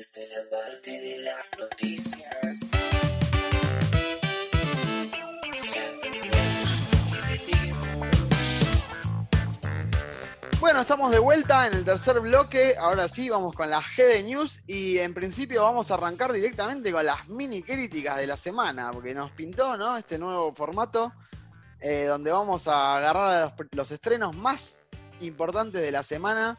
Es la parte de las noticias. Bueno, estamos de vuelta en el tercer bloque. Ahora sí, vamos con la G de News y en principio vamos a arrancar directamente con las mini críticas de la semana, porque nos pintó, ¿no? Este nuevo formato eh, donde vamos a agarrar los estrenos más importantes de la semana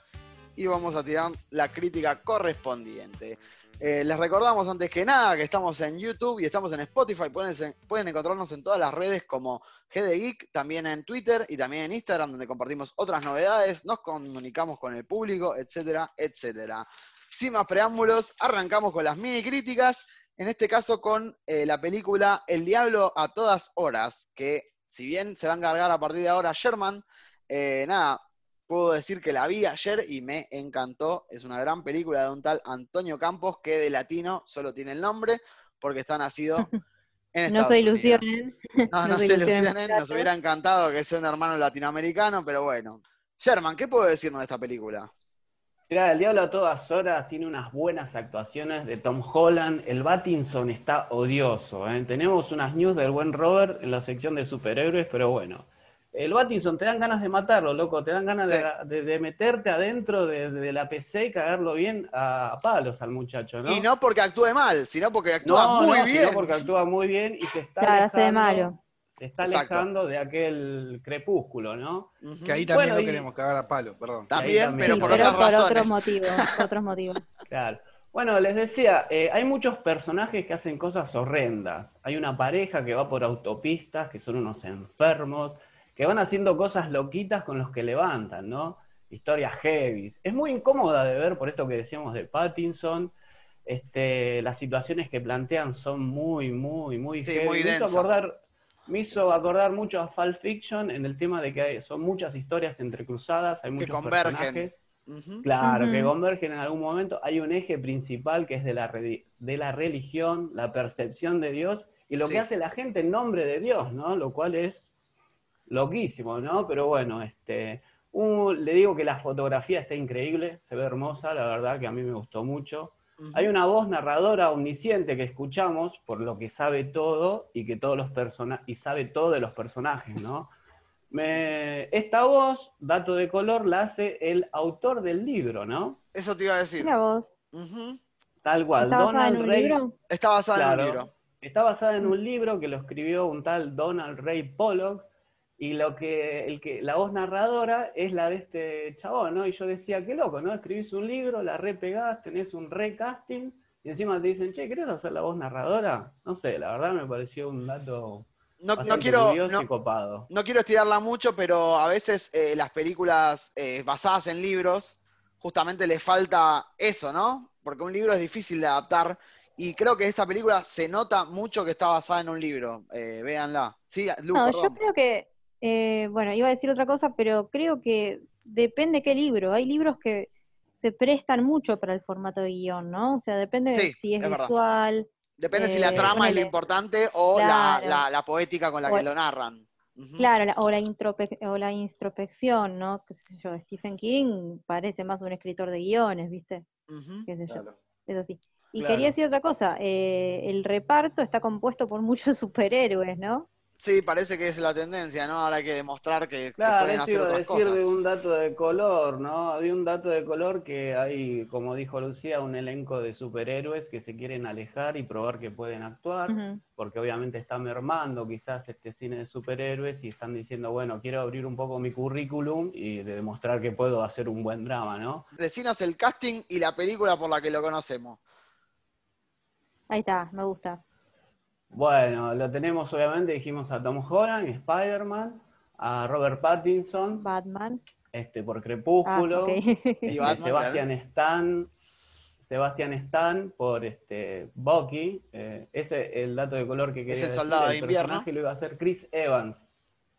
y vamos a tirar la crítica correspondiente. Eh, les recordamos antes que nada que estamos en YouTube y estamos en Spotify. Pueden, pueden encontrarnos en todas las redes como GD Geek, también en Twitter y también en Instagram, donde compartimos otras novedades, nos comunicamos con el público, etcétera, etcétera. Sin más preámbulos, arrancamos con las mini críticas. En este caso con eh, la película El Diablo a todas horas, que si bien se va a encargar a partir de ahora Sherman, eh, nada, puedo decir que la vi ayer y me encantó. Es una gran película de un tal Antonio Campos que de latino solo tiene el nombre porque está nacido en Estados No se ilusionen. No, no, se ilusionen. Nos hubiera encantado que sea un hermano latinoamericano, pero bueno. Sherman, ¿qué puedo decirnos de esta película? Mira, El Diablo a todas horas tiene unas buenas actuaciones de Tom Holland. El Battinson está odioso. ¿eh? Tenemos unas news del buen Robert en la sección de superhéroes, pero bueno. El Battinson te dan ganas de matarlo, loco, te dan ganas de, meterte adentro de, la PC y cagarlo bien a palos al muchacho, ¿no? Y no porque actúe mal, sino porque actúa muy bien. Sino porque actúa muy bien y se está claro, alejando, de malo. Se está alejando de aquel crepúsculo, ¿no? Que ahí también lo queremos cagar a palo, perdón. También, pero por, pero por otros motivos, otros motivos. Claro. Bueno, les decía, eh, hay muchos personajes que hacen cosas horrendas. Hay una pareja que va por autopistas, que son unos enfermos que van haciendo cosas loquitas con los que levantan, ¿no? Historias heavy. Es muy incómoda de ver, por esto que decíamos de Pattinson. Este, las situaciones que plantean son muy, muy, muy heavy. Muy me, hizo acordar, me hizo acordar mucho a Fall Fiction en el tema de que son muchas historias entrecruzadas, hay muchos personajes. Claro, que convergen en algún momento. Hay un eje principal que es de la, de la religión, la percepción de Dios y lo que hace la gente en nombre de Dios, ¿no? Lo cual es loquísimo, ¿no? Pero bueno, este, le digo que la fotografía está increíble, se ve hermosa, la verdad que a mí me gustó mucho. Hay una voz narradora omnisciente que escuchamos, por lo que sabe todo y que todos los y sabe todo de los personajes, ¿no? esta voz, dato de color, la hace el autor del libro, ¿no? Eso te iba a decir. La voz. Tal cual. ¿Está basada en un libro? Está basada en un libro. Está basada en un libro que lo escribió un tal Donald Ray Pollock, y lo que, el que, la voz narradora es la de este chabón, ¿no? Y yo decía, qué loco, ¿no? Escribís un libro, la repegás, tenés un recasting, y encima te dicen, che, ¿querés hacer la voz narradora? No sé, la verdad me pareció un dato no, no quiero no, no, quiero estirarla mucho, pero a veces eh, las películas eh, basadas en libros justamente le falta eso, ¿no? Porque un libro es difícil de adaptar y creo que esta película se nota mucho que está basada en un libro. Eh, véanla. Sí, no, yo creo que eh, bueno, iba a decir otra cosa, pero creo que depende qué libro. Hay libros que se prestan mucho para el formato de guion, ¿no? O sea, depende de si es, visual. Depende si la eh, trama es lo importante o la, poética con la que lo narran. Claro, o, la o la introspección, ¿no? ¿Qué sé yo? Stephen King parece más un escritor de guiones, ¿viste? ¿Qué sé yo? Es así. Y quería decir otra cosa, eh, el reparto está compuesto por muchos superhéroes, ¿no? Sí, parece que es la tendencia, ¿no? Ahora hay que demostrar que, claro, pueden hacer otras decir de un dato de color, ¿no? De un dato de color que hay, como dijo Lucía, un elenco de superhéroes que se quieren alejar y probar que pueden actuar, porque obviamente está mermando quizás este cine de superhéroes y están diciendo, bueno, quiero abrir un poco mi currículum y demostrar que puedo hacer un buen drama, ¿no? Decinos el casting y la película por la que lo conocemos. Ahí está, me gusta. Bueno, lo tenemos obviamente, dijimos a Tom Holland, Spider-Man, a Robert Pattinson, Batman, este por Crepúsculo, ah, y Sebastian Stan, Sebastian Stan por este Bucky, eh, ese es el dato de color que quería es el soldado de invierno. personaje lo iba a hacer Chris Evans.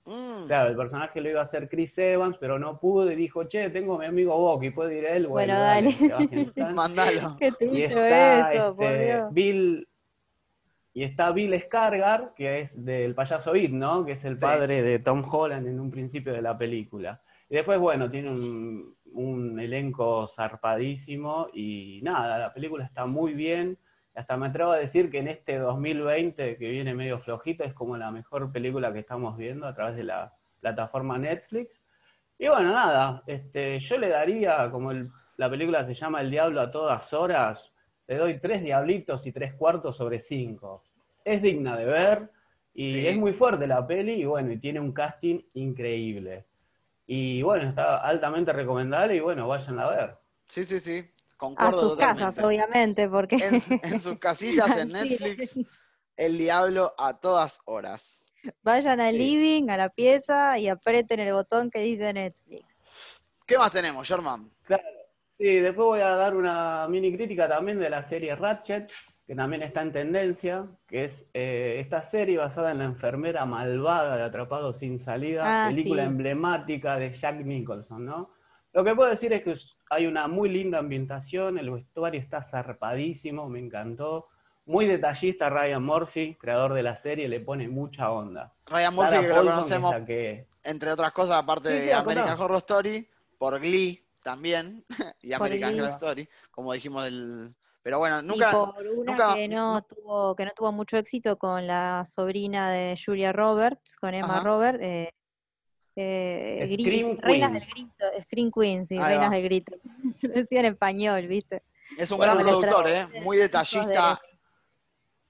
Mm. Claro, el personaje lo iba a hacer Chris Evans, pero no pudo y dijo, che, tengo a mi amigo Bucky, ¿puede ir él? Bueno, dale. Mandalo. Qué y está, eso, por este, Dios. Bill, y está Bill Scargar, que es del payaso It, ¿no? Que es el padre de Tom Holland en un principio de la película. Y después, bueno, tiene un, un elenco zarpadísimo y nada, la película está muy bien. Hasta me atrevo a decir que en este 2020, que viene medio flojito, es como la mejor película que estamos viendo a través de la plataforma Netflix. Y bueno, nada, este, yo le daría, como la película se llama El Diablo a todas horas, le doy tres diablitos y tres cuartos sobre cinco. Es digna de ver y es muy fuerte la peli y bueno, y tiene un casting increíble. Y bueno, está altamente recomendable y bueno, vayan a ver. Sí, sí, sí. a sus casas, obviamente, porque... En, sus casitas, en Netflix, El Diablo a todas horas. Vayan al living, a la pieza y aprieten el botón que dice Netflix. ¿Qué más tenemos, Sherman? Claro. Sí, después voy a dar una mini crítica también de la serie Ratchet, que también está en tendencia, que es eh, esta serie basada en la enfermera malvada de Atrapado sin salida, ah, película emblemática de Jack Nicholson, ¿no? Lo que puedo decir es que hay una muy linda ambientación, el vestuario está zarpadísimo, me encantó. Muy detallista Ryan Murphy, creador de la serie, le pone mucha onda. Ryan Murphy, que lo conocemos, entre otras cosas, aparte de American Horror Story, por Glee también, y American Horror Story, como dijimos del... Pero bueno, nunca... Y por una que, no tuvo, que no tuvo mucho éxito con la sobrina de Julia Roberts, con Emma Roberts, eh, eh, Reinas del Grito, Screen Queens, sí, Reinas del Grito. Lo decía en español, ¿viste? Es un gran productor, ¿eh? Muy detallista.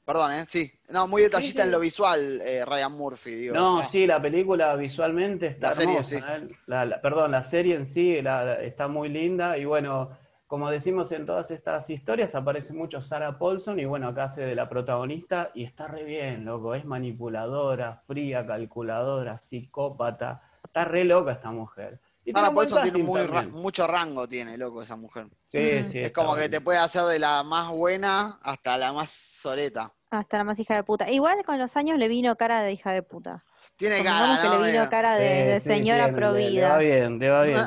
Perdón, ¿eh? Sí. No, muy detallista en lo visual, eh, Ryan Murphy, digo. No, ah. sí, la película visualmente está la Serie, sí. ¿eh? perdón, la serie en sí está muy linda y bueno, como decimos en todas estas historias, aparece mucho Sarah Paulson y bueno, acá hace de la protagonista y está re bien, loco. Es manipuladora, fría, calculadora, psicópata Está re loca esta mujer. Y Sarah Paulson tiene mucho rango, tiene, loco, esa mujer. Sí, sí. Es como que te puede hacer de la más buena hasta la más soreta. Hasta la más hija de puta. Igual con los años le vino cara de hija de puta. Tiene cara, que le vino cara de, señora provida. va bien, te va bien.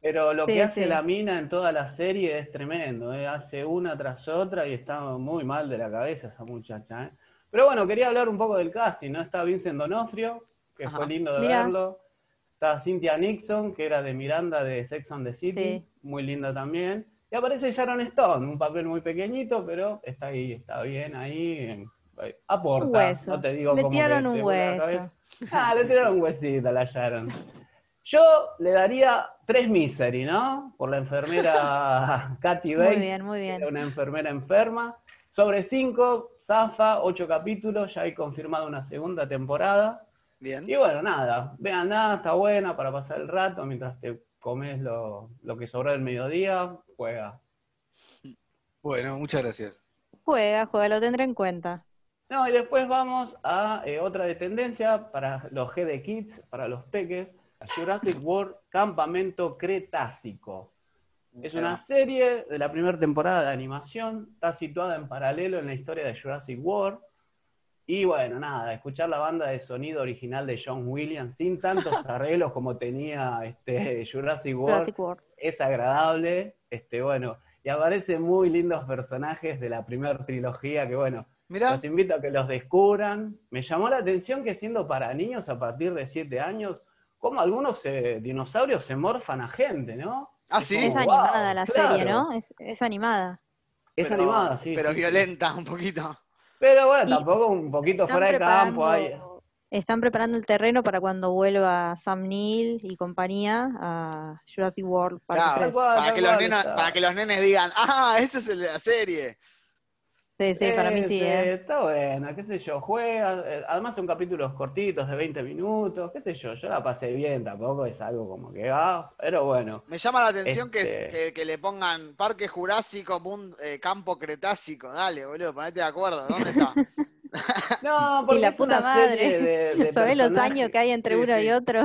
Pero lo que hace la mina en toda la serie es tremendo, ¿eh? hace una tras otra y está muy mal de la cabeza esa muchacha. ¿eh? Pero bueno, quería hablar un poco del casting, ¿no? Está Vincent Donofrio, que fue lindo de verlo. Está Cynthia Nixon, que era de Miranda de Sex and the City, muy linda también. Y aparece Sharon Stone, un papel muy pequeñito, pero está ahí, está bien ahí. Aporta, no te digo le tiraron un hueso. Ah, le tiraron un huesito a la Sharon. Yo le daría tres misery, ¿no? Por la enfermera Katy Bates. Muy bien, muy bien. Una enfermera enferma. Sobre cinco, Zafa, ocho capítulos, ya hay confirmado una segunda temporada. Bien. Y bueno, nada, vean nada, está buena para pasar el rato mientras te comes lo, que sobró del mediodía, juega. Bueno, muchas gracias. Juega, juega, lo tendré en cuenta. No, y después vamos a eh, otra de tendencia para los GD Kids, para los peques, Jurassic World Campamento Cretácico. Es una serie de la primera temporada de animación, está situada en paralelo en la historia de Jurassic World. Y bueno, nada, escuchar la banda de sonido original de John Williams sin tantos arreglos como tenía este Jurassic World, es agradable. Este, bueno, y aparecen muy lindos personajes de la primera trilogía que bueno, los invito a que los descubran. Me llamó la atención que siendo para niños a partir de 7 años, como algunos eh, dinosaurios se morfan a gente, ¿no? Ah, sí. Es animada la serie, ¿no? Es, animada. Es animada, sí. Pero violenta un poquito. Pero bueno, tampoco un poquito fuera de campo. Hay... Están preparando el terreno para cuando vuelva Sam Neill y compañía a Jurassic World para, que los nenes, para que los nenes digan, ah, ese es el de la serie. Sí, sí, para mí sí. ¿eh? Está bueno, qué sé yo, juega, eh, además son capítulos cortitos de 20 minutos, qué sé yo, yo la pasé bien, tampoco es algo como que va, pero bueno. Me llama la atención que, este le pongan Parque Jurásico, eh, Campo Cretácico, dale, boludo, ponete de acuerdo, ¿dónde está? no, porque y la puta madre. ¿Sabés los años que hay entre uno y otro?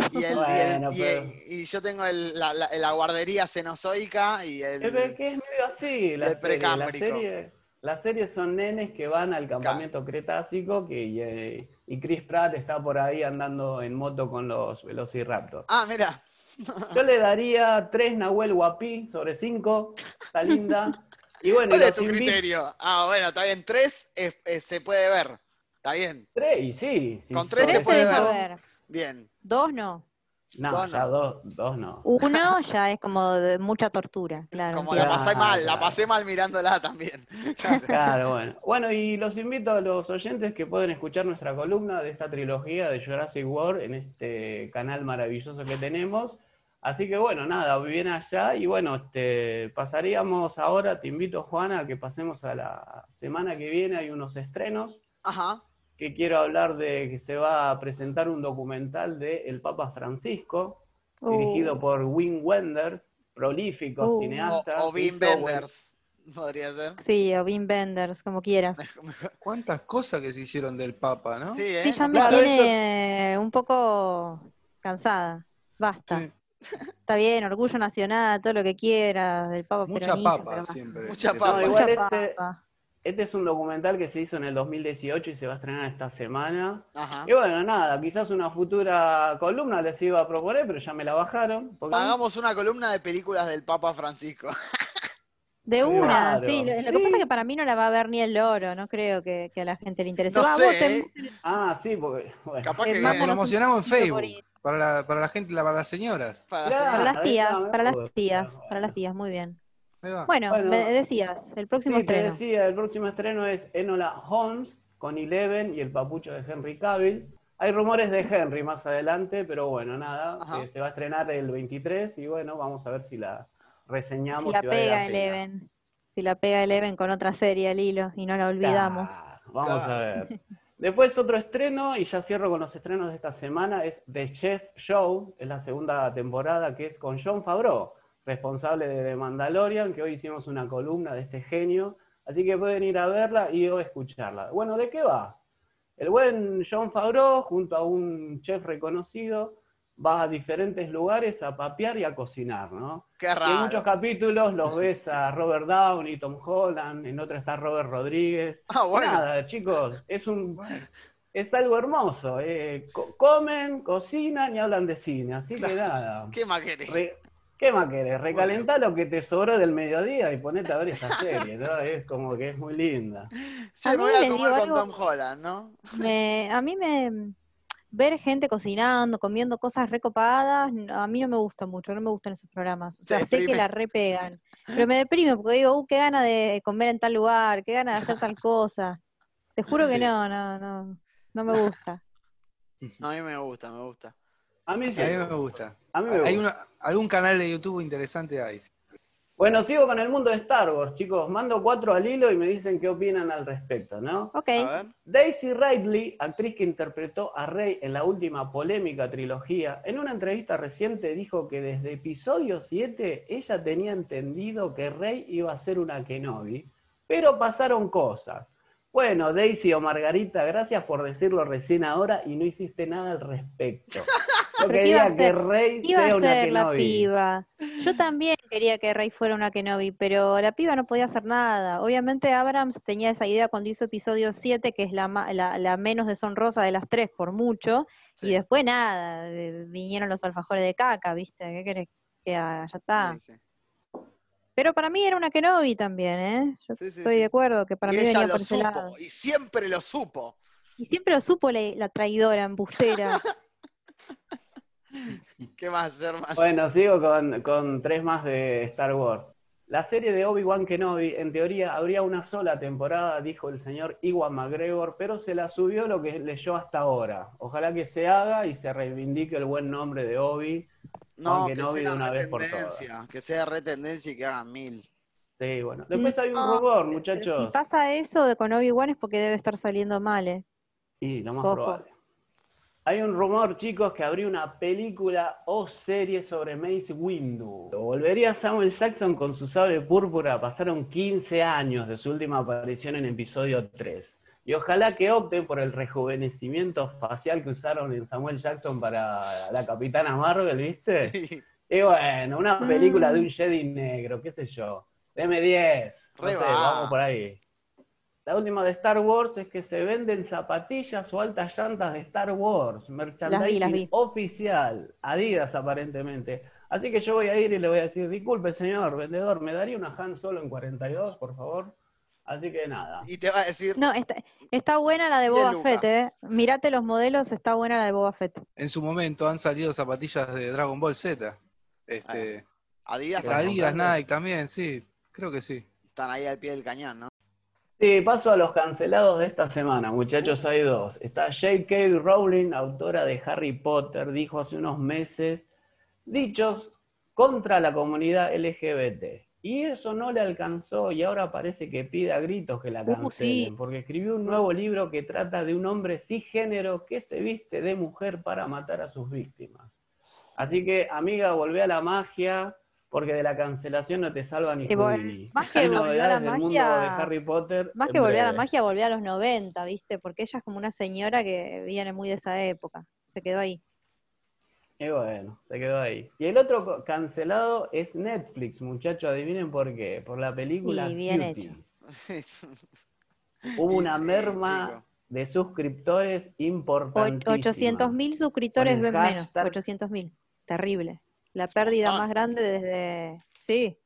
Y, yo tengo la, guardería cenozoica y el. Es que es medio así, la, serie, las series son nenes que van al campamento cretácico que, eh, y, Chris Pratt está por ahí andando en moto con los Velociraptors. Ah, mira. Yo le daría tres Nahuel Guapi sobre cinco. Está linda. Y bueno, ¿Cuál es tu criterio? Ah, bueno, está bien. Tres se puede ver. Está bien. Tres, sí. Con tres, se puede ver. Bien. Dos no. No, ya dos, dos no. Uno ya es como de mucha tortura, claro. Como la pasé mal, la pasé mal mirándola también. Claro, bueno. Bueno, y los invito a los oyentes que pueden escuchar nuestra columna de esta trilogía de Jurassic World en este canal maravilloso que tenemos. Así que bueno, nada, bien allá y bueno, este, pasaríamos ahora, te invito Juana a que pasemos a la semana que viene, hay unos estrenos. Ajá que quiero hablar de que se va a presentar un documental de El Papa Francisco, dirigido uh. por Wim Wenders, prolífico uh. cineasta. O, Wim Wenders, podría ser. Sí, o Wim Wenders, como quieras. Cuántas cosas que se hicieron del Papa, ¿no? Sí, ¿eh? ya me tiene un poco cansada. Basta. Está bien, orgullo nacional, todo lo que quiera del Papa Mucha papa siempre. Mucha papa. Mucha papa. Este es un documental que se hizo en el 2018 y se va a estrenar esta semana. Y bueno, nada, quizás una futura columna les iba a proponer, pero ya me la bajaron. Hagamos una columna de películas del Papa Francisco. De una, sí. Lo, que pasa es que para mí no la va a ver ni el loro, no creo que, a la gente le interese. No sé, ¿eh? Ah, sí, porque. Bueno. Capaz que nos promocionamos en Facebook. Para la, para la gente, para las señoras. para las tías, para las tías, para las tías, muy bien. Bueno, me decías, el próximo estreno. decía, el próximo estreno es Enola Holmes con Eleven y el papucho de Henry Cavill. Hay rumores de Henry más adelante, pero bueno, nada, eh, se va a estrenar el 23 y bueno, vamos a ver si la reseñamos. Si la pega Eleven, si la pega Eleven con otra serie al hilo y no la olvidamos. vamos a ver. Después otro estreno, y ya cierro con los estrenos de esta semana, es The Chef Show, es la segunda temporada que es con John Favreau responsable de Mandalorian, que hoy hicimos una columna de este genio, así que pueden ir a verla y o escucharla. Bueno, ¿de qué va? El buen John Favreau, junto a un chef reconocido, va a diferentes lugares a papear y a cocinar, ¿no? Qué raro. en muchos capítulos los ves a Robert Downey, Tom Holland, en otro está Robert Rodríguez. Ah, bueno. Nada, chicos, es un... Es algo hermoso. Eh, comen, cocinan y hablan de cine. Así que nada. ¿Qué querés? ¿Qué más querés? Recalentá lo que te sobró del mediodía y ponete a ver esa serie, ¿no? Es como que es muy linda. Yo me voy a comer con Tom Holland, ¿no? a mí me... Ver gente cocinando, comiendo cosas recopadas, a mí no me gusta mucho, no me gustan esos programas. O sea, sé que la repegan, pero me deprime porque digo, uh, qué gana de comer en tal lugar, qué gana de hacer tal cosa. Te juro que no, no, no, no me gusta. a mí me gusta, me gusta. A mí sí. A mí me gusta. Hay algún canal de YouTube interesante ahí. Bueno, sigo con el mundo de Star Wars, chicos. Mando cuatro al hilo y me dicen qué opinan al respecto, ¿no? Ok. Daisy Ridley, actriz que interpretó a Rey en la última polémica trilogía, en una entrevista reciente dijo que desde episodio 7 ella tenía entendido que Rey iba a ser una Kenobi, pero pasaron cosas. Bueno, Daisy o Margarita, gracias por decirlo recién ahora y no hiciste nada al respecto. Yo quería que Rey iba a ser la piba. Yo también quería que Rey fuera una Kenobi, pero la piba no podía hacer nada. Obviamente Abrams tenía esa idea cuando hizo episodio 7, que es la, la, menos deshonrosa de las tres por mucho, y después nada, eh, vinieron los alfajores de caca, ¿viste? ¿Qué querés que haga? Ya está. Pero para mí era una Kenobi también, ¿eh? Yo estoy de acuerdo que para mí venía por ese lado. Y siempre lo supo. Y siempre lo supo la, traidora, embustera. ¿Qué más, hermano? Bueno, sigo con, con tres más de Star Wars. La serie de Obi-Wan Kenobi, en teoría, habría una sola temporada, dijo el señor Iwan McGregor, pero se la subió lo que leyó hasta ahora. Ojalá que se haga y se reivindique el buen nombre de Obi no, que, sea una vez por Que sea retendencia y que hagan mil. Sí, bueno. Después hay un rumor, muchachos. Si pasa eso de con Obi-Wan es porque debe estar saliendo mal, ¿eh? Sí, lo más probable. Hay un rumor, chicos, que habría una película o serie sobre Mace Windu. Volvería Samuel Jackson con su sable púrpura. Pasaron 15 años de su última aparición en episodio 3. Y ojalá que opten por el rejuvenecimiento facial que usaron en Samuel Jackson para la Capitana Marvel, ¿viste? Y bueno, una película de un Jedi negro, qué sé yo. Deme 10. vamos por ahí. La última de Star Wars es que se venden zapatillas o altas llantas de Star Wars. Merchandising oficial. Adidas aparentemente. Así que yo voy a ir y le voy a decir, disculpe señor vendedor, ¿me daría una Han Solo en 42, por favor? Así que nada. Y te va a decir. No, está, buena la de Boba Fett, ¿eh? Mirate los modelos, está buena la de Boba Fett. En su momento han salido zapatillas de Dragon Ball Z. Este, ah, Adidas, Adidas Nike también, sí, creo que sí. Están ahí al pie del cañón, ¿no? Sí, paso a los cancelados de esta semana, muchachos, hay dos. Está J.K. Rowling, autora de Harry Potter, dijo hace unos meses dichos contra la comunidad LGBT. Y eso no le alcanzó y ahora parece que pide a gritos que la uh, cancelen, porque escribió un nuevo libro que trata de un hombre cisgénero que se viste de mujer para matar a sus víctimas. Así que, amiga, volvé a la magia, porque de la cancelación no te salva ni Houdini. Más que volver a la magia, Harry Potter. Más que volver a la magia, volví a los 90, ¿viste? Porque ella es como una señora que viene muy de esa época. Se quedó ahí. Y bueno, se quedó ahí. Y el otro cancelado es Netflix, muchachos, adivinen por qué. Por la película y bien hecho. Hubo una merma de suscriptores importantísima. 800 mil suscriptores ven menos, 800 mil. Terrible. La pérdida ah. más grande desde... Sí,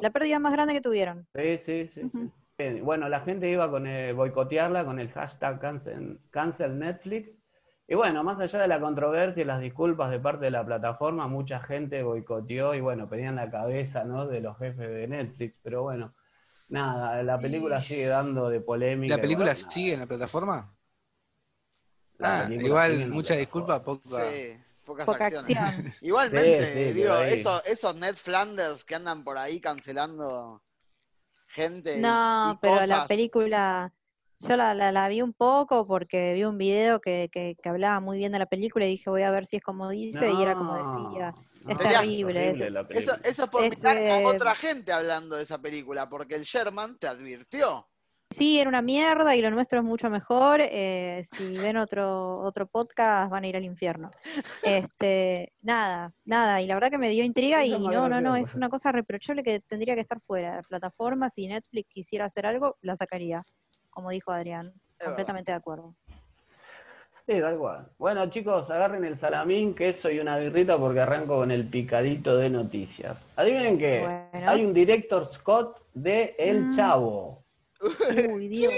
la pérdida más grande que tuvieron. Sí, sí, sí. Bueno, la gente iba con boicotearla con el hashtag cancel, cancel Netflix y bueno, más allá de la controversia y las disculpas de parte de la plataforma, mucha gente boicoteó y bueno, pedían la cabeza ¿no? de los jefes de Netflix, pero bueno, nada, la película sigue dando de polémica. ¿La película sigue en la plataforma? ah, igual, mucha disculpa, poca... Sí, pocas acciones. Igualmente, digo, esos, Net Flanders que andan por ahí cancelando gente. No, pero la película yo la, la, vi un poco porque vi un video que, que, hablaba muy bien de la película y dije voy a ver si es como dice y era como decía. es terrible. eso, eso, es por mirar a eh, otra gente hablando de esa película, porque el Sherman te advirtió. Sí, era una mierda y lo nuestro es mucho mejor. Eh, si ven otro, otro podcast van a ir al infierno. Este, nada, nada. Y la verdad que me dio intriga y no, no, no, es una cosa reprochable que tendría que estar fuera de plataforma. Si Netflix quisiera hacer algo, la sacaría como dijo Adrián. completamente de acuerdo. Sí, da igual. Bueno, chicos, agarren el salamín, queso y una birrita porque arranco con el picadito de noticias. Adivinen que hay un director Scott de El mm. Chavo. Uy, Dios.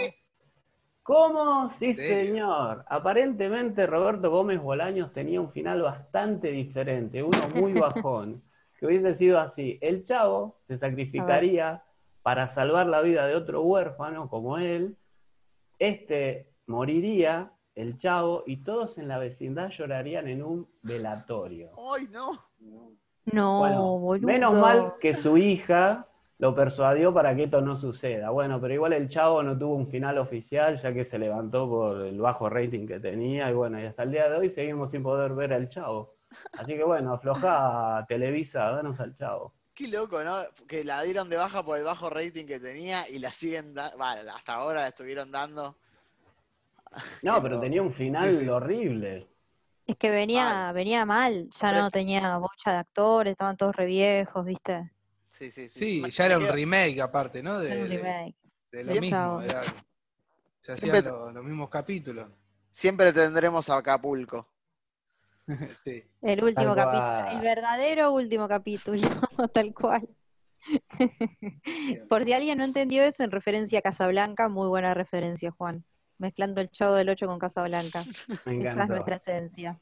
¿Cómo? Sí, señor. Aparentemente Roberto Gómez Bolaños tenía un final bastante diferente, uno muy bajón, que hubiese sido así. El Chavo se sacrificaría para salvar la vida de otro huérfano como él este moriría, el chavo, y todos en la vecindad llorarían en un velatorio. ¡Ay, no! No, boludo. Menos mal que su hija lo persuadió para que esto no suceda. Bueno, pero igual el chavo no tuvo un final oficial, ya que se levantó por el bajo rating que tenía, y bueno, y hasta el día de hoy seguimos sin poder ver al chavo. Así que bueno, afloja Televisa, danos al chavo. Qué loco, ¿no? Que la dieron de baja por el bajo rating que tenía y la siguen dando. Bueno, hasta ahora la estuvieron dando. No, pero tenía un final horrible. Es que venía, venía mal, ya no tenía bocha de actores, estaban todos reviejos, ¿viste? Sí, sí, sí. Sí, ya era un remake aparte, ¿no? De, un remake. De, lo mismo, se hacían los mismos capítulos. Siempre tendremos a Acapulco. El último capítulo, el verdadero último capítulo, tal cual. Por si alguien no entendió eso, en referencia a Casablanca, muy buena referencia, Juan. Mezclando el Chavo del 8 con Casablanca. Esa es nuestra esencia.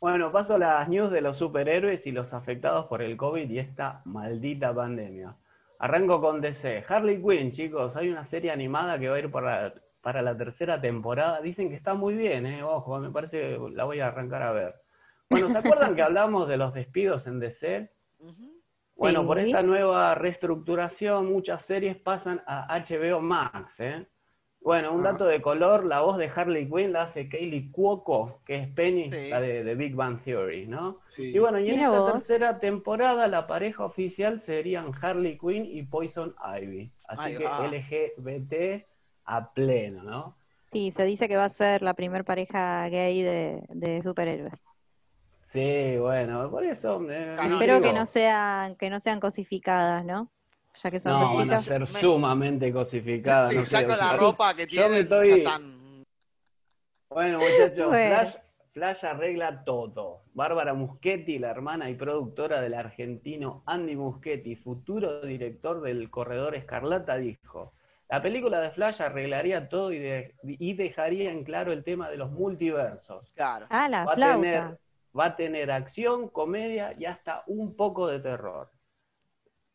Bueno, paso a las news de los superhéroes y los afectados por el COVID y esta maldita pandemia. Arranco con DC. Harley Quinn, chicos, hay una serie animada que va a ir por la para la tercera temporada. Dicen que está muy bien, ¿eh? Ojo, me parece que la voy a arrancar a ver. Bueno, ¿se acuerdan que hablamos de los despidos en DC? Bueno, por esta nueva reestructuración, muchas series pasan a HBO Max, ¿eh? Bueno, un ah. dato de color, la voz de Harley Quinn la hace Kaylee Cuoco, que es Penny, la de, Big Bang Theory, ¿no? Y bueno, y en esta tercera temporada la pareja oficial serían Harley Quinn y Poison Ivy. Así que LGBT a pleno, ¿no? Sí, se dice que va a ser la primer pareja gay de, superhéroes. Sí, bueno, por eso. Eh, Espero que no sean que no sean cosificadas, ¿no? Ya que son no, van a ser sumamente cosificadas. Sí, saco la ropa que tienen. Estoy... Bueno, muchachos, Flash, Flash arregla todo. Bárbara Muschetti, la hermana y productora del argentino Andy Muschetti, futuro director del Corredor Escarlata, dijo: La película de Flash arreglaría todo y, dejaría en claro el tema de los multiversos. Claro. Ah, la va A tener, va a tener acción, comedia y hasta un poco de terror.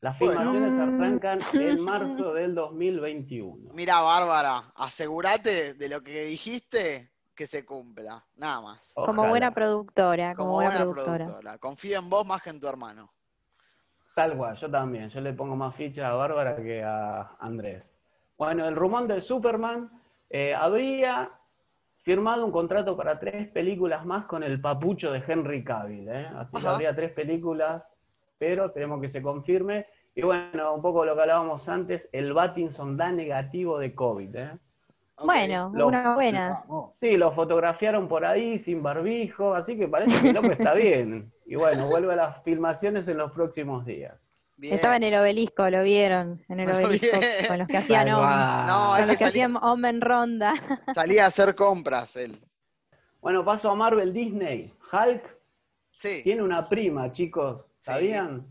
Las filmaciones arrancan en marzo del 2021. Mira, Bárbara, asegúrate de lo que dijiste que se cumpla, nada más. Como buena productora, como, buena, productora. Confío en vos más que en tu hermano. Tal cual, yo también. Yo le pongo más ficha a Bárbara que a Andrés. Bueno, el rumón de Superman eh, habría firmado un contrato para tres películas más con el papucho de Henry Cavill. ¿eh? Así que habría tres películas, pero tenemos que se confirme. Y bueno, un poco lo que hablábamos antes, el Battinson da negativo de COVID. ¿eh? Bueno, una buena. Sí, lo fotografiaron por ahí sin barbijo, así que parece que el loco está bien. Y bueno, vuelve a las filmaciones en los próximos días. Estaba en el obelisco, lo vieron, en el obelisco, con los que hacían no, con los que, hacían hombre en ronda. Salía a hacer compras él. Bueno, paso a Marvel Disney. Hulk sí. tiene una prima, chicos, ¿sabían?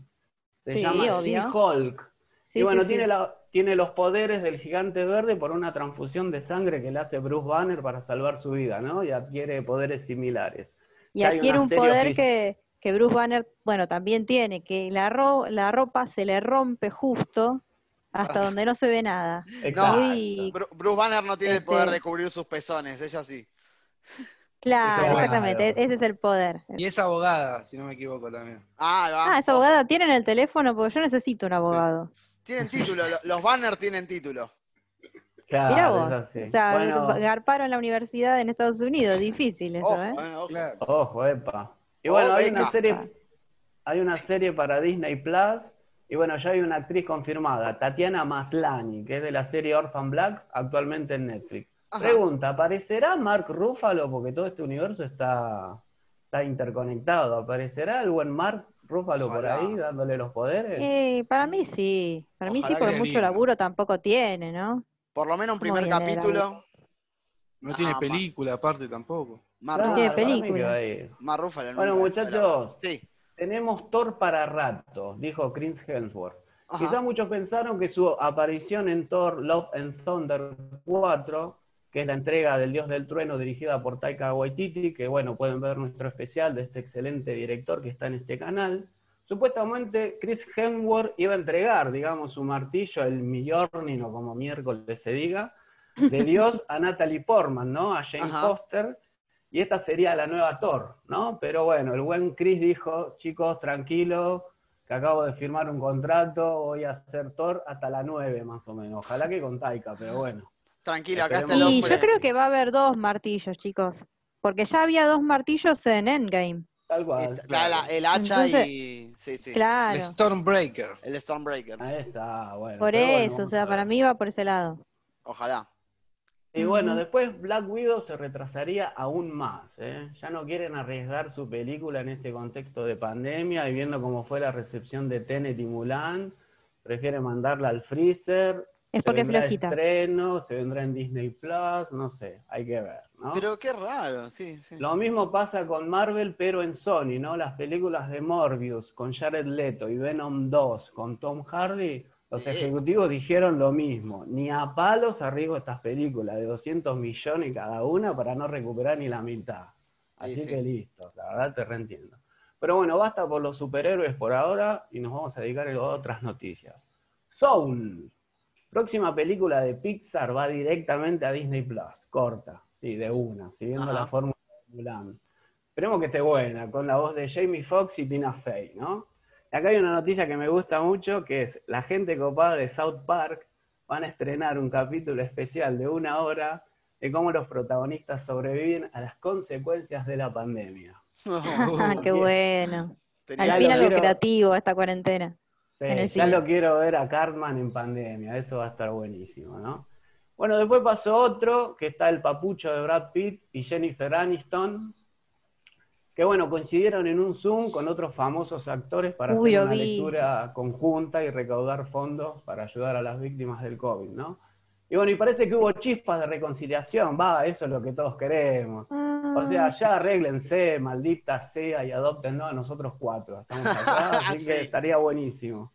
Se llama She-Hulk. y bueno, tiene, la, tiene los poderes del gigante verde por una transfusión de sangre que le hace Bruce Banner para salvar su vida, ¿no? Y adquiere poderes similares. Y adquiere un poder que, que Bruce Banner, bueno, también tiene, que la, la ropa se le rompe justo hasta ah. donde no se ve nada. Bruce Banner no tiene el poder este de cubrir sus pezones, ella sí. Claro, exactamente, ese es el poder. Y es abogada, si no me equivoco también. Ah, ah es abogada. ¿Tienen el teléfono? Porque yo necesito un abogado. Tienen título, los Banner tienen título. Claro, Mirá vos. O sea, garparon la universidad en Estados Unidos, difícil eso, ¿eh? Ojo, ojo epa. Y bueno, hay una serie, hay una serie para Disney Plus, y bueno, ya hay una actriz confirmada, Tatiana Maslani, que es de la serie Orphan Black, actualmente en Netflix. Pregunta, ¿aparecerá Mark Ruffalo? Porque todo este universo está, está interconectado. ¿Aparecerá el buen Mark Ruffalo por ahí dándole los poderes? Eh, para mí sí. Para mí sí, porque mucho laburo tampoco tiene, ¿no? Por lo menos un primer capítulo. No tiene ah, película aparte tampoco. Película. Bueno, muchachos, tenemos Thor para rato, dijo Chris Hemsworth. Quizás muchos pensaron que su aparición en Thor Love and Thunder 4, que es la entrega del Dios del Trueno dirigida por Taika Waititi, que bueno, pueden ver nuestro especial de este excelente director que está en este canal. Supuestamente Chris Hemsworth iba a entregar, digamos, su martillo, el Mjolnir, o como miércoles se diga, de Dios a Natalie Portman, ¿no? A Jane Foster, y esta sería la nueva Thor, ¿no? Pero bueno, el buen Chris dijo, chicos, tranquilo, que acabo de firmar un contrato, voy a hacer Thor hasta la 9 más o menos. Ojalá que con Taika, pero bueno. Tranquilo, acá está el Y yo creo que va a haber dos martillos, chicos, porque ya había dos martillos en Endgame. Tal cual. el hacha y. Sí, sí. Claro. El Stormbreaker. El Stormbreaker. Ahí está, bueno. Por eso, o sea, para mí va por ese lado. Ojalá. Y bueno, después Black Widow se retrasaría aún más. ¿eh? Ya no quieren arriesgar su película en este contexto de pandemia y viendo cómo fue la recepción de Tenet y Mulan. Prefieren mandarla al freezer. Es porque es flojita. Estreno, se vendrá en Disney Plus, no sé, hay que ver. ¿no? Pero qué raro, sí, sí. Lo mismo pasa con Marvel, pero en Sony, ¿no? Las películas de Morbius con Jared Leto y Venom 2 con Tom Hardy los ejecutivos dijeron lo mismo, ni a palos arriesgo estas películas de 200 millones cada una para no recuperar ni la mitad. Así que listo, la verdad te reentiendo. Pero bueno, basta por los superhéroes por ahora y nos vamos a dedicar a otras noticias. Soul, próxima película de Pixar va directamente a Disney Plus, corta, sí, de una, siguiendo la fórmula de Mulan. Esperemos que esté buena, con la voz de Jamie Foxx y Tina Fey, ¿no? Acá hay una noticia que me gusta mucho, que es la gente copada de South Park van a estrenar un capítulo especial de una hora de cómo los protagonistas sobreviven a las consecuencias de la pandemia. ¡Qué bueno! Al fin algo creativo esta cuarentena. ya lo quiero ver a Cartman en pandemia, eso va a estar buenísimo, ¿no? Bueno, después pasó otro, que está el papucho de Brad Pitt y Jennifer Aniston, que bueno, coincidieron en un Zoom con otros famosos actores para hacer una lectura conjunta y recaudar fondos para ayudar a las víctimas del COVID, ¿no? Y bueno, y parece que hubo chispas de reconciliación, va, eso es lo que todos queremos. O sea, ah. ya arréglense, maldita sea, y adopten a nosotros cuatro. Estamos acá, así que estaría buenísimo.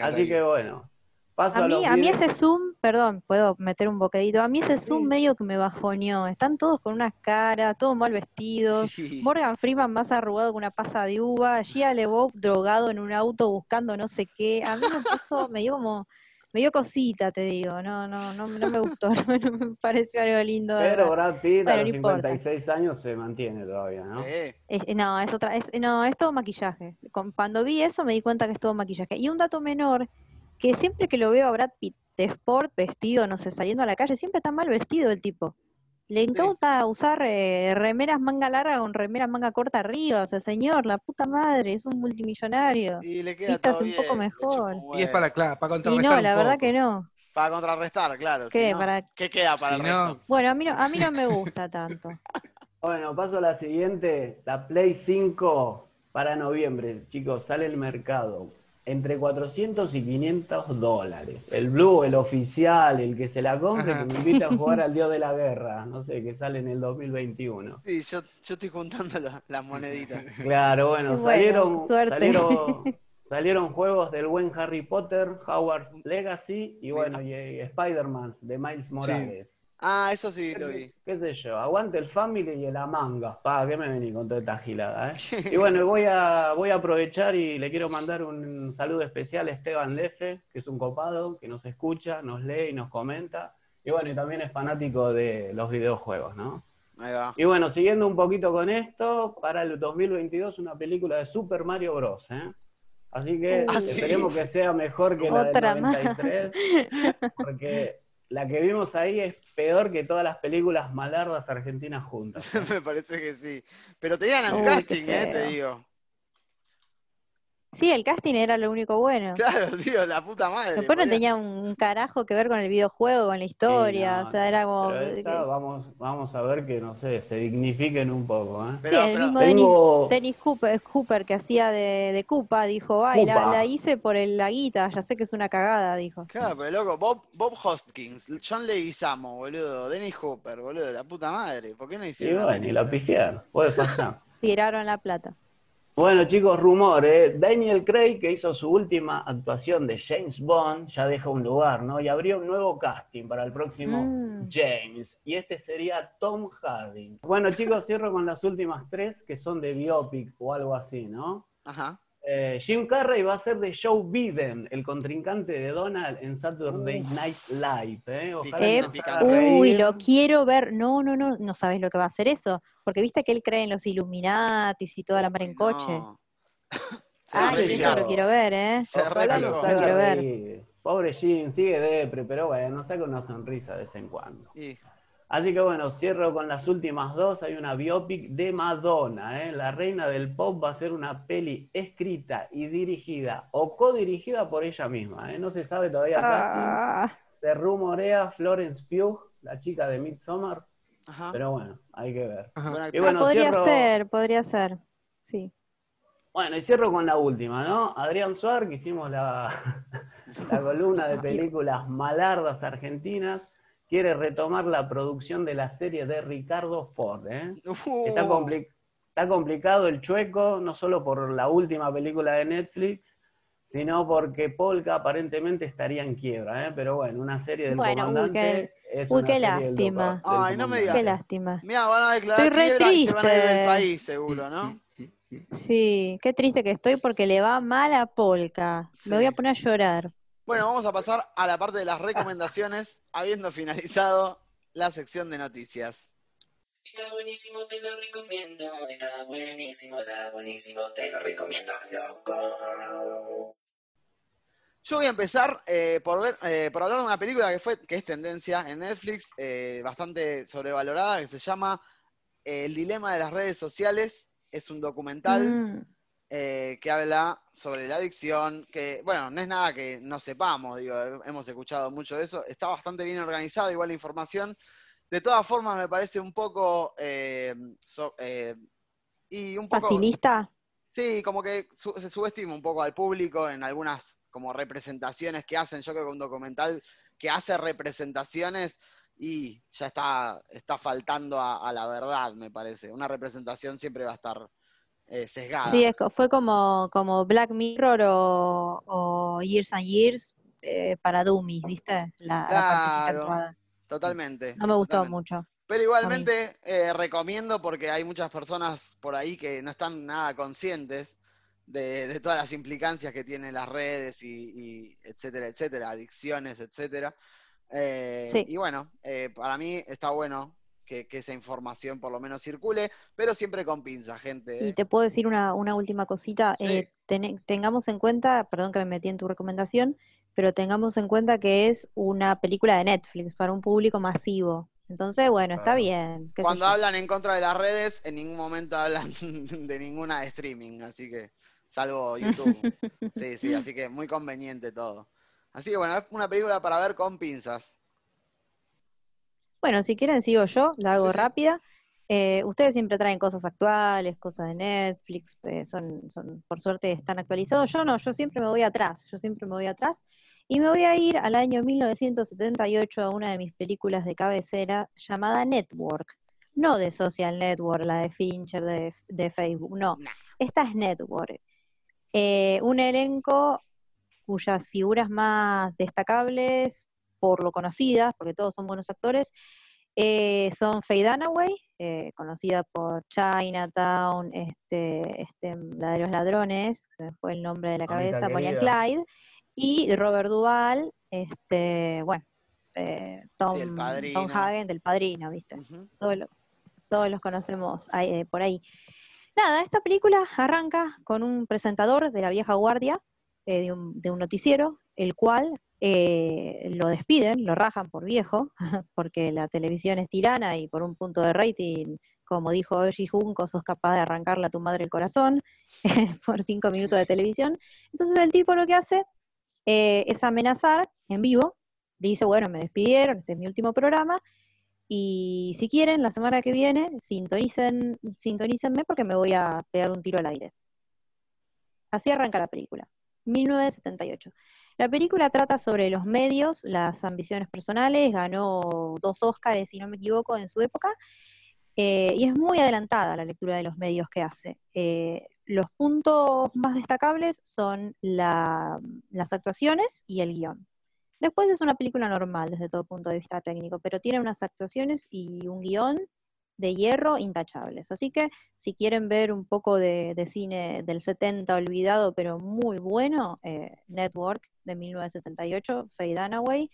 así que bueno. a, mí, a, mí ese Zoom, perdón, puedo meter un bocadito, a mí ese Zoom medio que me bajoneó, están todos con unas caras, todos mal vestidos, Morgan Freeman más arrugado que una pasa de uva, Gia LeBeouf drogado en un auto buscando no sé qué, a mí me puso, me dio como, me dio cosita, te digo, no, no, no, no me gustó, no, me pareció algo lindo. Pero Brad Pitt a los 56 años se mantiene todavía, ¿no? no, es otra, es, no, es todo maquillaje. Cuando vi eso me di cuenta que es todo maquillaje. Y un dato menor que siempre que lo veo a Brad Pitt de sport, vestido, no sé, saliendo a la calle, siempre está mal vestido el tipo. Le encanta usar eh, remeras manga larga con remeras manga corta arriba. O sea, señor, la puta madre, es un multimillonario. Y le queda un poco mejor. Y es para, claro, para contrarrestar. Y no, la verdad que no. Para contrarrestar, claro. ¿Qué, ¿Qué queda para el Bueno, a mí, no, a mí no me gusta tanto. bueno, paso a la siguiente. La Play 5 para noviembre, chicos, sale el mercado entre 400 y 500 dólares. El Blue, el oficial, el que se la compre, que me invita a jugar al Dios de la Guerra, no sé, que sale en el 2021. Sí, yo, yo estoy juntando las moneditas. Claro, bueno, salieron, salieron, salieron, juegos del buen Harry Potter, Howard's Legacy y bueno, y, Spider-Man de Miles Morales. Ah, eso sí lo vi. ¿Qué sé yo? Aguante el Family y el Amanga. Pa, ¿qué me vení con toda esta gilada, eh? y bueno, voy a, voy a aprovechar y le quiero mandar un saludo especial a Esteban Lefe, que es un copado, que nos escucha, nos lee y nos comenta. Y bueno, y también es fanático de los videojuegos, ¿no? Ahí va. Y bueno, siguiendo un poquito con esto, para el 2022 una película de Super Mario Bros. ¿eh? Así que uh, esperemos que sea mejor que la del 93, porque la que vimos ahí es peor que todas las películas malardas argentinas juntas. Me parece que sí. Pero tenían un casting, eh, te digo. Sí, el casting era lo único bueno. Claro, tío, la puta madre. Después no tenía un carajo que ver con el videojuego, con la historia, o sea, era como... vamos, vamos a ver que, no sé, se dignifiquen un poco, ¿eh? sí, el mismo Dennis, Cooper, que hacía de, de Cupa, dijo, ay, la, hice por el, la guita, ya sé que es una cagada, dijo. Claro, pero loco, Bob, Bob Hoskins, John Leguizamo, boludo, Dennis Cooper, boludo, la puta madre, ¿por qué no hicieron? Y bueno, y la pifiaron, puede pasar. Tiraron la plata. Bueno, chicos, rumor, ¿eh? Daniel Craig, que hizo su última actuación de James Bond, ya deja un lugar, ¿no? Y abrió un nuevo casting para el próximo mm. James. Y este sería Tom Hardy. Bueno, chicos, cierro con las últimas tres, que son de biopic o algo así, ¿no? Ajá. Eh, Jim Carrey va a ser de Joe Biden, el contrincante de Donald en Saturday Night Live. ¿eh? uy, lo quiero ver. No, no, no, no sabes lo que va a hacer eso. Porque viste que él cree en los Illuminatis y toda la mar en coche. Ay, eso lo quiero ver, ¿eh? lo quiero ver. Pobre Jim, sigue depre, pero bueno, saca una sonrisa de vez en cuando. Así que bueno, cierro con las últimas dos. Hay una biopic de Madonna. ¿eh? La reina del pop va a ser una peli escrita y dirigida o codirigida por ella misma. ¿eh? No se sabe todavía. Ah. Se rumorea Florence Pugh, la chica de Midsommar. Pero bueno, hay que ver. podría ser, podría ser. Sí. Bueno, y cierro con la última, ¿no? Adrián Suárez, que hicimos la, la columna de películas malardas argentinas quiere retomar la producción de la serie de Ricardo Ford. ¿eh? Está, complicado el chueco, no solo por la última película de Netflix, sino porque Polka aparentemente estaría en quiebra, ¿eh? pero bueno, una serie del bueno, comandante uy, es uy, qué lástima. Ay, no me digas. Qué lástima. Mira, van a declarar estoy re triste. se van a ir del país, seguro, ¿no? Sí, sí, sí, qué triste que estoy porque le va mal a Polka. Me voy a poner a llorar. Bueno, vamos a pasar a la parte de las recomendaciones, habiendo finalizado la sección de noticias. Está buenísimo, te lo recomiendo. Está buenísimo, está buenísimo, te lo recomiendo, loco. Yo voy a empezar eh, por, ver, eh, por hablar de una película que fue que es tendencia en Netflix, eh, bastante sobrevalorada, que se llama El dilema de las redes sociales. Es un documental mm. Eh, que habla sobre la adicción, que, bueno, no es nada que no sepamos, digo, hemos escuchado mucho de eso, está bastante bien organizado, igual la información. De todas formas, me parece un poco... Eh, eh, y un poco... ¿Facilista? Sí, como que se subestima un poco al público en algunas como representaciones que hacen. Yo creo que un documental que hace representaciones y ya está, está faltando a la verdad, me parece. Una representación siempre va a estar eh, sesgada. Sí, fue como, como Black Mirror o, Years and Years, eh, para dummies, ¿viste? La, claro, totalmente. No me gustó mucho. Pero igualmente eh, recomiendo porque hay muchas personas por ahí que no están nada conscientes de, todas las implicancias que tienen las redes y, etcétera, etcétera, adicciones, etcétera. Eh, y bueno, eh, para mí está bueno que, esa información por lo menos circule, pero siempre con pinza, gente. Y te puedo decir una, última cosita. tengamos en cuenta, perdón que me metí en tu recomendación, pero tengamos en cuenta que es una película de Netflix para un público masivo. Entonces, bueno, está bien. Cuando hablan en contra de las redes, en ningún momento hablan de ninguna de streaming, así que, salvo YouTube. sí, sí, así que muy conveniente todo. Así que bueno, es una película para ver con pinzas. Bueno, si quieren sigo yo, la hago rápida. Eh, ustedes siempre traen cosas actuales, cosas de Netflix, eh, son, son, por suerte están actualizados. Yo no, yo siempre me voy atrás, yo siempre me voy atrás. Y me voy a ir al año 1978 a una de mis películas de cabecera llamada Network. No de Social Network, la de Fincher, de, Facebook, no. Esta es Network. Eh, un elenco cuyas figuras más destacables, por lo conocidas, porque todos son buenos actores, eh, son Faye Dunaway, eh, conocida por Chinatown, este, este, la de los ladrones, se me fue el nombre de la cabeza, Bonnie Clyde, y Robert Duvall, este, bueno, eh, Tom, Hagen del Padrino, ¿viste? todos, los conocemos eh, por ahí. Nada, esta película arranca con un presentador de la vieja guardia, eh, de, un, de, un, noticiero, el cual lo despiden, lo rajan por viejo, porque la televisión es tirana y por un punto de rating, como dijo Oji Junko, sos capaz de arrancarle a tu madre el corazón por cinco minutos de televisión. Entonces el tipo lo que hace eh, es amenazar en vivo. Dice, bueno, me despidieron, este es mi último programa. Y si quieren, la semana que viene, sintonicen, porque me voy a pegar un tiro al aire. Así arranca la película. 1978. La película trata sobre los medios, las ambiciones personales, ganó dos Óscares, si no me equivoco, en su época, eh, y es muy adelantada la lectura de los medios que hace. Eh, los puntos más destacables son las actuaciones y el guion. Después es una película normal desde todo punto de vista técnico, pero tiene unas actuaciones y un guion de hierro intachables. Así que si quieren ver un poco de, cine del 70 olvidado, pero muy bueno, eh, Network de 1978, Faye Dunaway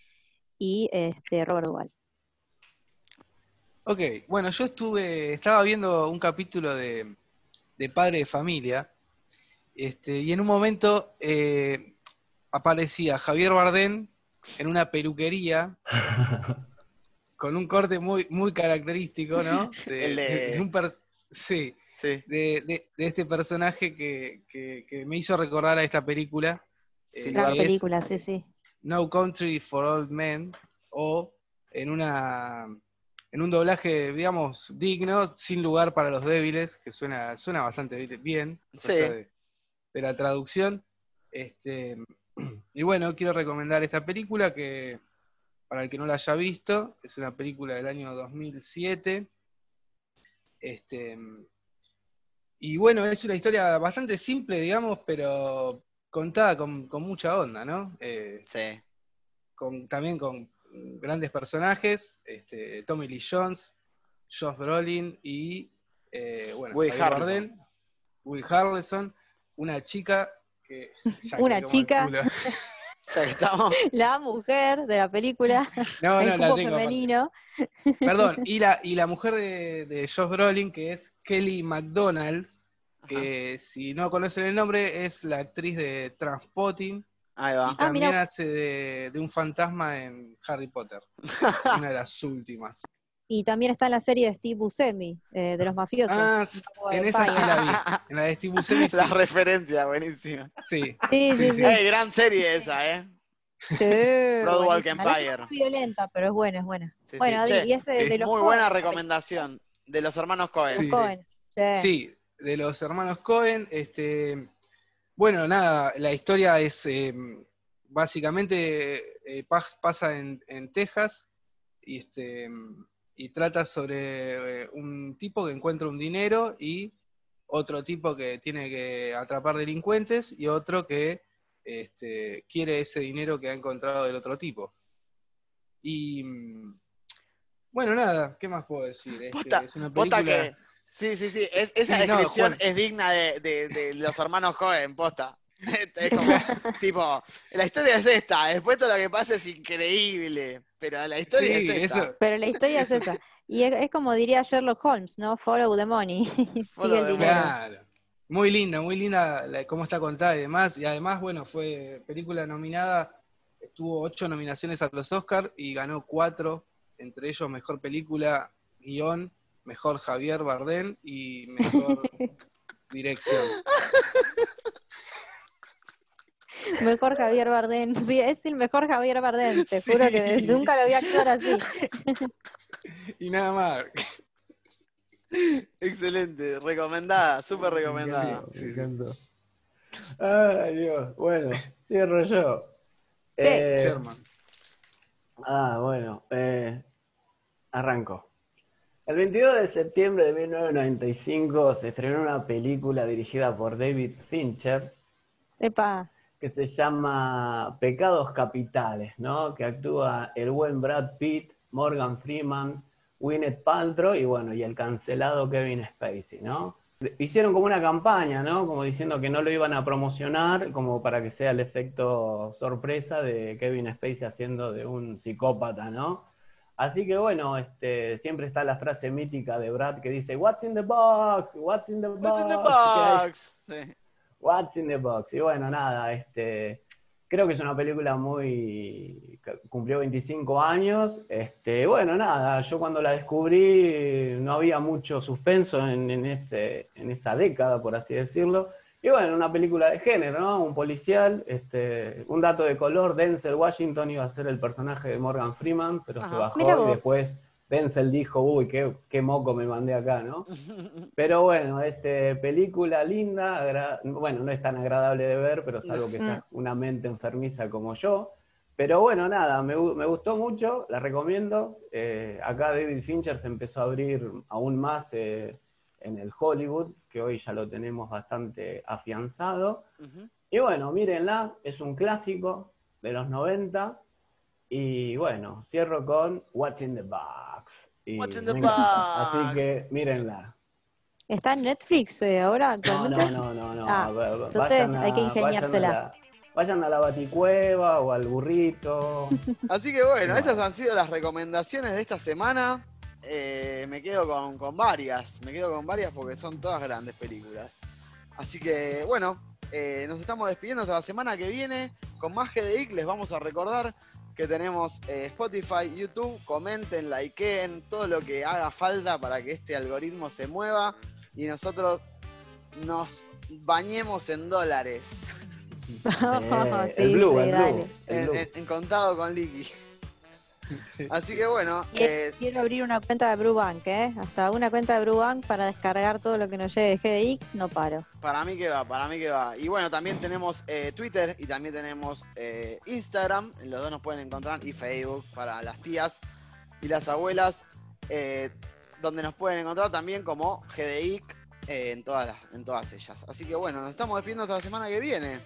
y este, Robert Duvall. Ok, bueno, yo estuve, estaba viendo un capítulo de, de Padre de Familia, este, y en un momento eh, aparecía Javier Bardem en una peluquería con un corte muy, muy característico, ¿no? De, sí, De, este personaje que, me hizo recordar a esta película. Sí, la película, sí, sí. No Country for Old Men, o en una en un doblaje, digamos, digno, sin lugar para los débiles, que suena, suena bastante bien, sí. de, la traducción. Este, y bueno, quiero recomendar esta película que, para el que no la haya visto, es una película del año 2007. Este, y bueno, es una historia bastante simple, digamos, pero contada con, mucha onda, ¿no? Eh, sí. Con, también con grandes personajes, este, Tommy Lee Jones, Josh Brolin y eh, bueno, Will Harrelson. Will Harrelson, una chica que... una chica... Estamos. La mujer de la película. No, no, la femenino. Perdón, y la, y la mujer de, de Josh Brolin, que es Kelly McDonald, que si no conocen el nombre, es la actriz de Transpotting, Ahí va. Y ah, también hace de, un fantasma en Harry Potter. una de las últimas. Y también está en la serie de Steve Buscemi, eh, de los mafiosos. Ah, en esa sí la vi. En la de Steve Buscemi. La referencia, buenísima. Sí. Sí, sí, sí. gran serie esa, ¿eh? Sí, Broadwalk Empire. Es violenta, pero es buena, es buena. bueno, y ese de los Muy buena recomendación. De los hermanos Cohen. Cohen. Sí. de los hermanos Cohen. Este, bueno, nada, la historia es eh, básicamente eh, pasa en, Texas y, este, y trata sobre eh, un tipo que encuentra un dinero y otro tipo que tiene que atrapar delincuentes y otro que este, quiere ese dinero que ha encontrado del otro tipo. Y mm, bueno, nada, ¿qué más puedo decir? Este, es una película... Sí, sí, sí, esa descripción es digna de, los hermanos Cohen, posta. Es como, tipo, la historia es esta, después todo lo que pasa es increíble, pero la historia es esta. Pero la historia es esa. Y es, como diría Sherlock Holmes, ¿no? Follow the money. Sigue el dinero. Claro. Muy linda, muy linda cómo está contada y demás. Y además, bueno, fue película nominada, tuvo ocho nominaciones a los Oscars y ganó cuatro, entre ellos mejor película, guion, mejor Javier Bardem y mejor dirección. Mejor Javier Bardem. Sí, es el mejor Javier Bardem. Te juro que nunca lo vi actuar así. Y nada más. Excelente, recomendada, súper recomendada. Sí, Ay, Dios. Bueno, cierro yo. Eh, ah, bueno, eh, arranco. El 22 de septiembre de 1995 se estrenó una película dirigida por David Fincher. Epa. Que se llama Pecados Capitales, ¿no? Que actúa el buen Brad Pitt, Morgan Freeman, Gwyneth Paltrow y bueno, y el cancelado Kevin Spacey, ¿no? Hicieron como una campaña, ¿no? Como diciendo que no lo iban a promocionar, como para que sea el efecto sorpresa de Kevin Spacey haciendo de un psicópata, ¿no? Así que bueno, este, siempre está la frase mítica de Brad que dice, What's in the box? What's in the box? What's in the box? What's in the box? Y bueno, nada, este, Creo que es una película muy... cumplió 25 años. Este, bueno, nada, yo cuando la descubrí no había mucho suspenso en, ese, en esa década, por así decirlo. Y bueno, una película de género, ¿no? Un policial, este, un dato de color, Denzel Washington iba a ser el personaje de Morgan Freeman, pero se bajó y después Denzel dijo, uy, qué, qué, moco me mandé acá, ¿no? Pero bueno, este, película linda, bueno, no es tan agradable de ver, pero salvo que sea una mente enfermiza como yo. Pero bueno, nada, me, me gustó mucho, la recomiendo. Eh, acá David Fincher se empezó a abrir aún más eh, en el Hollywood, que hoy ya lo tenemos bastante afianzado. Y bueno, mírenla, es un clásico de los 90. Y bueno, cierro con What's in the Box. What's in the box? Así que mírenla. ¿Está en Netflix eh, ahora? No, no, no, no, no. Ah, entonces hay que ingeniársela. Vayan a, la, baticueva o al burrito. Así que bueno, estas han sido las recomendaciones de esta semana. Eh, me quedo con, con, varias, me quedo con varias porque son todas grandes películas. Así que bueno, eh, nos estamos despidiendo hasta la semana que viene con más GDIC. Les vamos a recordar que tenemos eh, Spotify, YouTube, comenten, likeen, todo lo que haga falta para que este algoritmo se mueva y nosotros nos bañemos en dólares. En, contado con Liqui. Así que bueno. Eh, quiero abrir una cuenta de Brubank, ¿eh? Hasta una cuenta de Brubank para descargar todo lo que nos llegue de GDX, no paro. Para mí que va, para mí que va. Y bueno, también tenemos eh, Twitter y también tenemos eh, Instagram. Los dos nos pueden encontrar y Facebook para las tías y las abuelas. donde nos pueden encontrar también como GDIC en, todas en todas ellas. Así que bueno, nos estamos despidiendo hasta la semana que viene.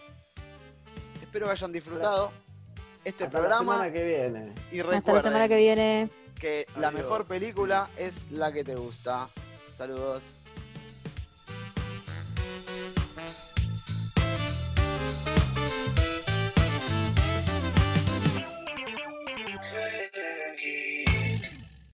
Espero que hayan disfrutado este programa. La semana que viene. Y Hasta la semana que viene. Que la mejor película es la que te gusta. Saludos.